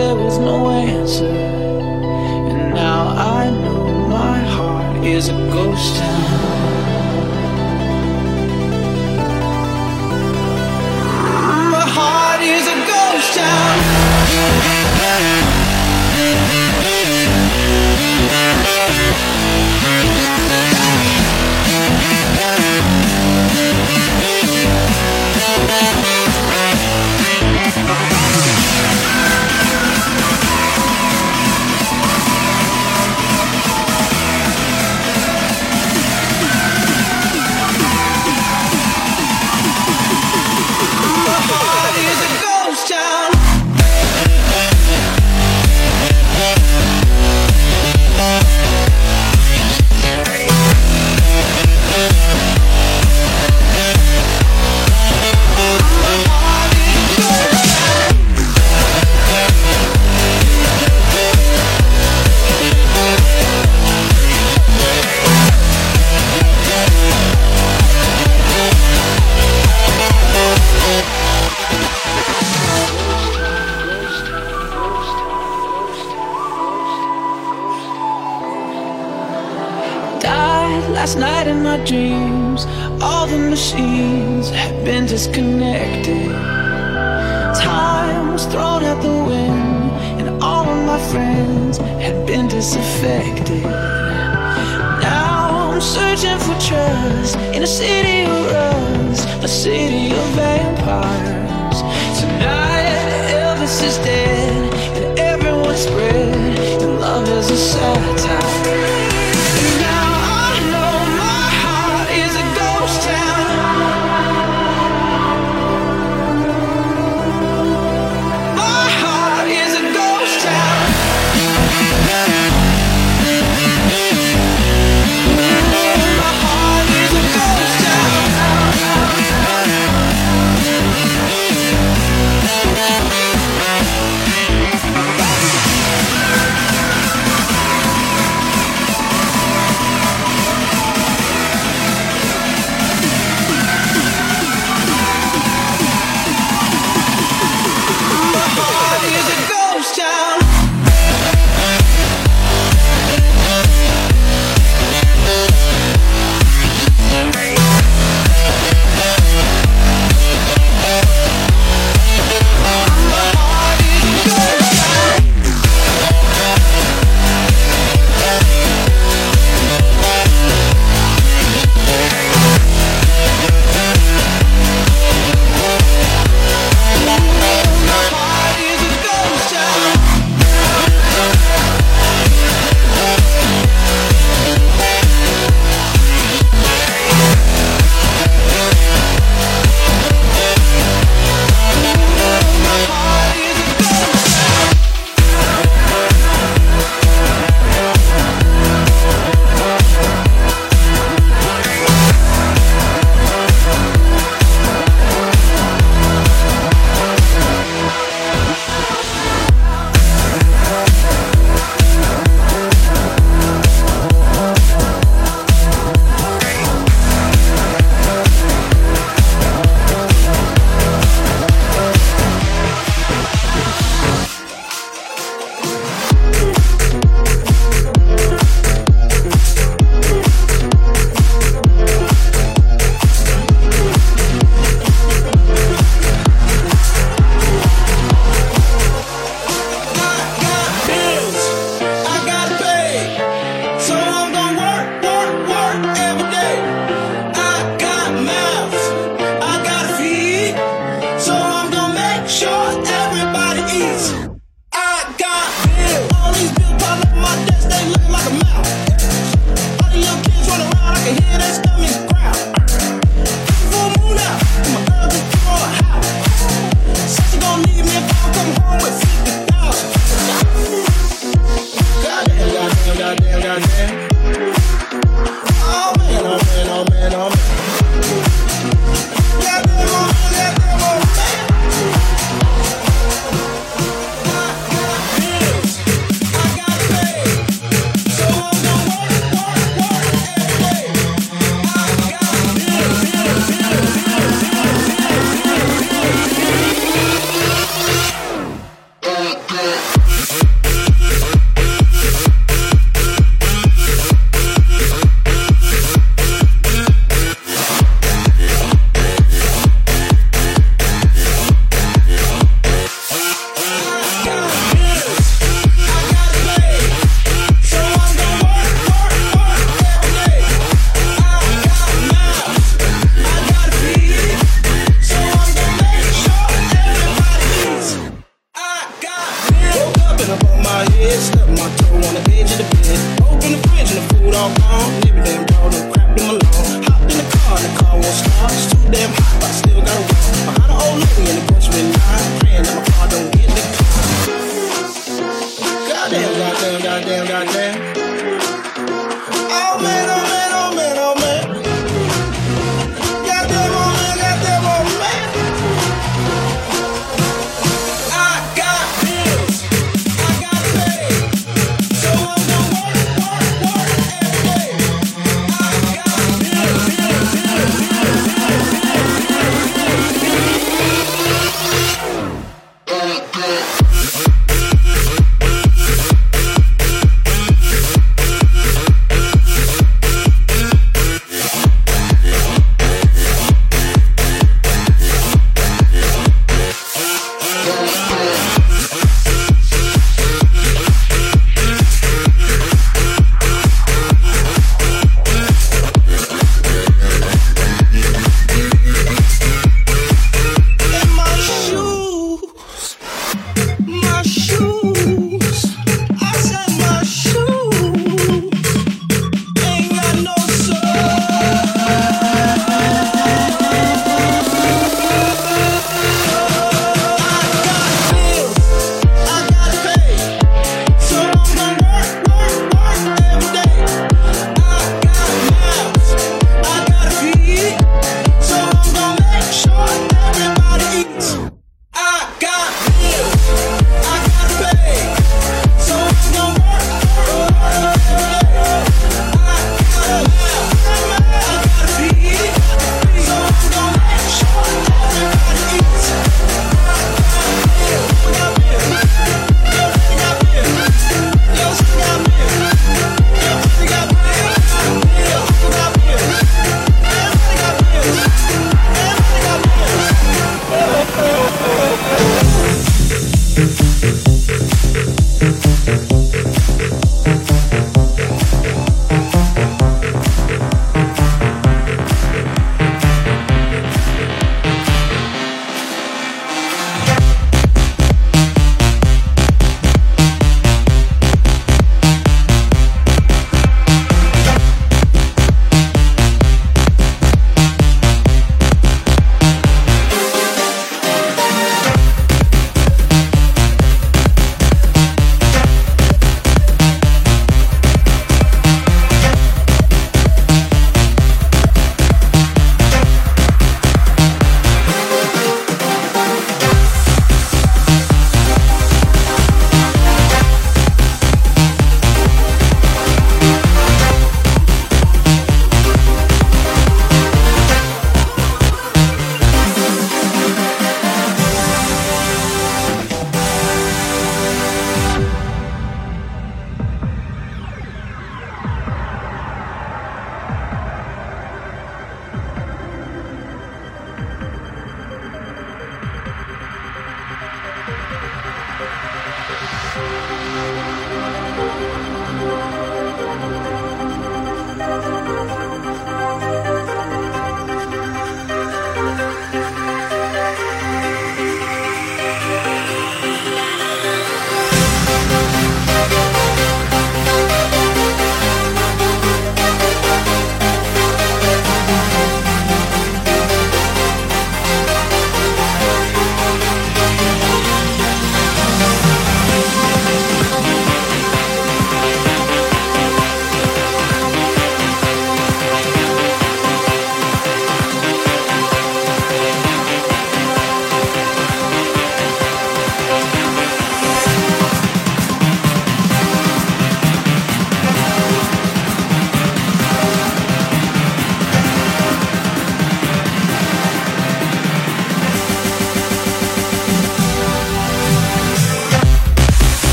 there was no answer. And now I know my heart is a ghost town.